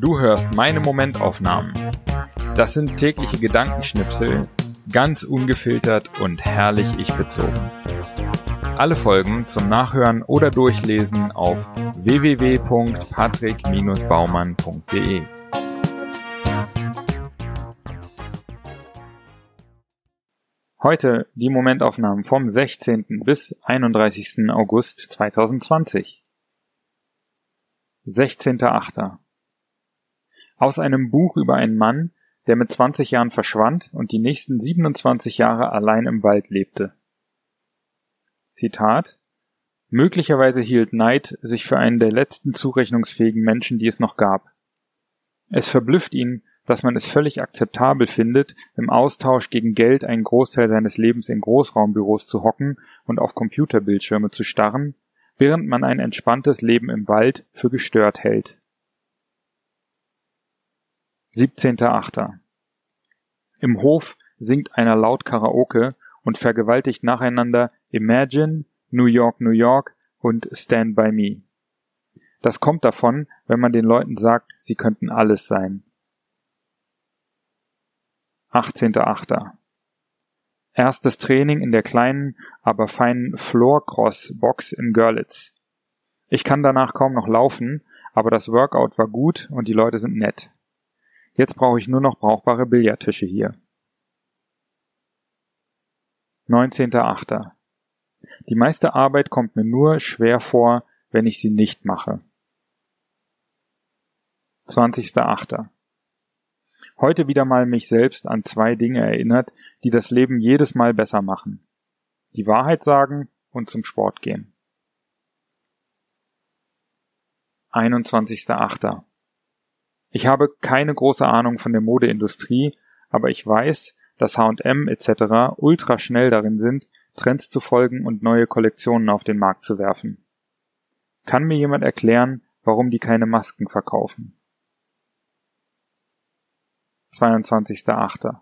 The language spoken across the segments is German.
Du hörst meine Momentaufnahmen. Das sind tägliche Gedankenschnipsel, ganz ungefiltert und herrlich ich bezogen. Alle Folgen zum Nachhören oder Durchlesen auf www.patrick-baumann.de. Heute die Momentaufnahmen vom 16. bis 31. August 2020. 16.8. Aus einem Buch über einen Mann, der mit 20 Jahren verschwand und die nächsten 27 Jahre allein im Wald lebte. Zitat Möglicherweise hielt Knight sich für einen der letzten zurechnungsfähigen Menschen, die es noch gab. Es verblüfft ihn, dass man es völlig akzeptabel findet, im Austausch gegen Geld einen Großteil seines Lebens in Großraumbüros zu hocken und auf Computerbildschirme zu starren, während man ein entspanntes Leben im Wald für gestört hält. 17.8. Im Hof singt einer laut Karaoke und vergewaltigt nacheinander Imagine, New York, New York und Stand by Me. Das kommt davon, wenn man den Leuten sagt, sie könnten alles sein. 18.8. Erstes Training in der kleinen, aber feinen Floorcross-Box in Görlitz. Ich kann danach kaum noch laufen, aber das Workout war gut und die Leute sind nett. Jetzt brauche ich nur noch brauchbare Billardtische hier. 19.8. Die meiste Arbeit kommt mir nur schwer vor, wenn ich sie nicht mache. 20.8. Heute wieder mal mich selbst an zwei Dinge erinnert, die das Leben jedes Mal besser machen. Die Wahrheit sagen und zum Sport gehen. 21.8. Ich habe keine große Ahnung von der Modeindustrie, aber ich weiß, dass H&M etc. ultra schnell darin sind, Trends zu folgen und neue Kollektionen auf den Markt zu werfen. Kann mir jemand erklären, warum die keine Masken verkaufen? 22.8.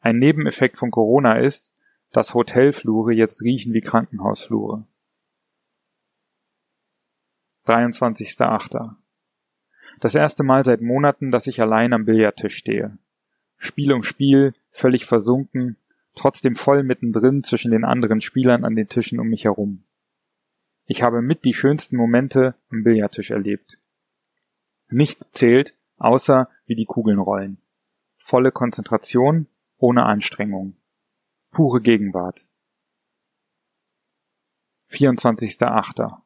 Ein Nebeneffekt von Corona ist, dass Hotelflure jetzt riechen wie Krankenhausflure. 23.8. Das erste Mal seit Monaten, dass ich allein am Billardtisch stehe. Spiel um Spiel, völlig versunken, trotzdem voll mittendrin zwischen den anderen Spielern an den Tischen um mich herum. Ich habe mit die schönsten Momente am Billardtisch erlebt. Nichts zählt, außer wie die Kugeln rollen. Volle Konzentration, ohne Anstrengung. Pure Gegenwart. 24.8.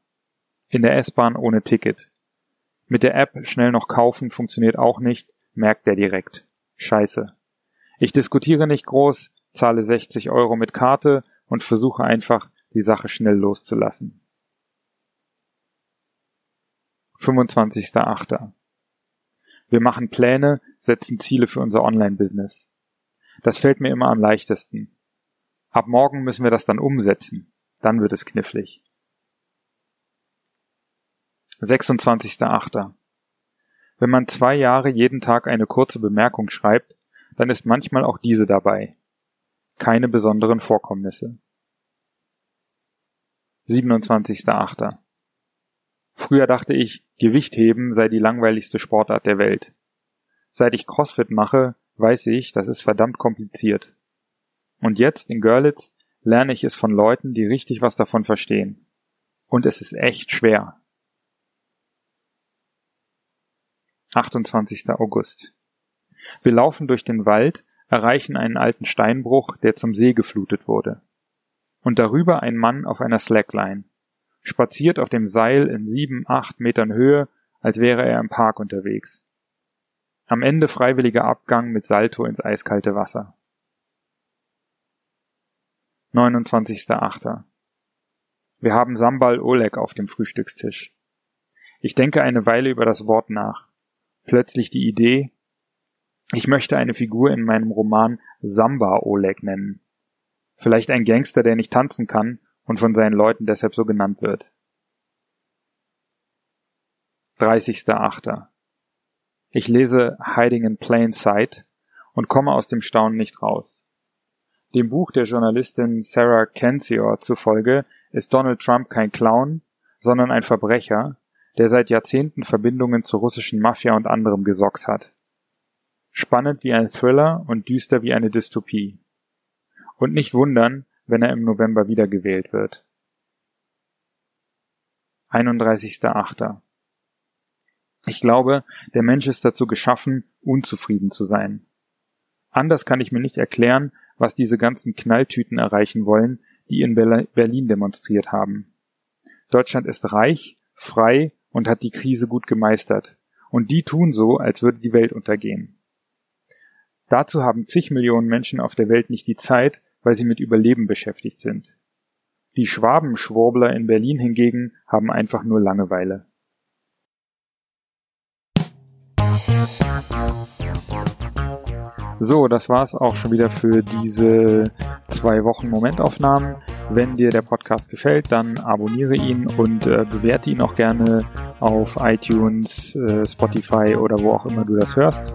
In der S-Bahn ohne Ticket. Mit der App schnell noch kaufen funktioniert auch nicht, merkt der direkt. Scheiße. Ich diskutiere nicht groß, zahle 60 Euro mit Karte und versuche einfach, die Sache schnell loszulassen. 25.8. Wir machen Pläne, setzen Ziele für unser Online-Business. Das fällt mir immer am leichtesten. Ab morgen müssen wir das dann umsetzen. Dann wird es knifflig. 26.8. Wenn man zwei Jahre jeden Tag eine kurze Bemerkung schreibt, dann ist manchmal auch diese dabei. Keine besonderen Vorkommnisse. 27.8. Früher dachte ich, Gewichtheben sei die langweiligste Sportart der Welt. Seit ich CrossFit mache, weiß ich, das ist verdammt kompliziert. Und jetzt in Görlitz lerne ich es von Leuten, die richtig was davon verstehen. Und es ist echt schwer. 28. August. Wir laufen durch den Wald, erreichen einen alten Steinbruch, der zum See geflutet wurde. Und darüber ein Mann auf einer Slackline spaziert auf dem Seil in sieben, acht Metern Höhe, als wäre er im Park unterwegs. Am Ende freiwilliger Abgang mit Salto ins eiskalte Wasser. 29.8. Wir haben Sambal Oleg auf dem Frühstückstisch. Ich denke eine Weile über das Wort nach. Plötzlich die Idee, ich möchte eine Figur in meinem Roman Samba Oleg nennen. Vielleicht ein Gangster, der nicht tanzen kann und von seinen Leuten deshalb so genannt wird. 30.8. Ich lese Hiding in Plain Sight und komme aus dem Staunen nicht raus. Dem Buch der Journalistin Sarah Kensior zufolge ist Donald Trump kein Clown, sondern ein Verbrecher, der seit Jahrzehnten Verbindungen zur russischen Mafia und anderem gesocks hat. Spannend wie ein Thriller und düster wie eine Dystopie. Und nicht wundern, wenn er im November wiedergewählt wird. 31.8. Ich glaube, der Mensch ist dazu geschaffen, unzufrieden zu sein. Anders kann ich mir nicht erklären, was diese ganzen Knalltüten erreichen wollen, die in Berlin demonstriert haben. Deutschland ist reich, frei und hat die Krise gut gemeistert. Und die tun so, als würde die Welt untergehen. Dazu haben zig Millionen Menschen auf der Welt nicht die Zeit, weil sie mit Überleben beschäftigt sind. Die Schwabenschwurbler in Berlin hingegen haben einfach nur Langeweile. So, das war's auch schon wieder für diese zwei Wochen Momentaufnahmen. Wenn dir der Podcast gefällt, dann abonniere ihn und äh, bewerte ihn auch gerne auf iTunes, äh, Spotify oder wo auch immer du das hörst.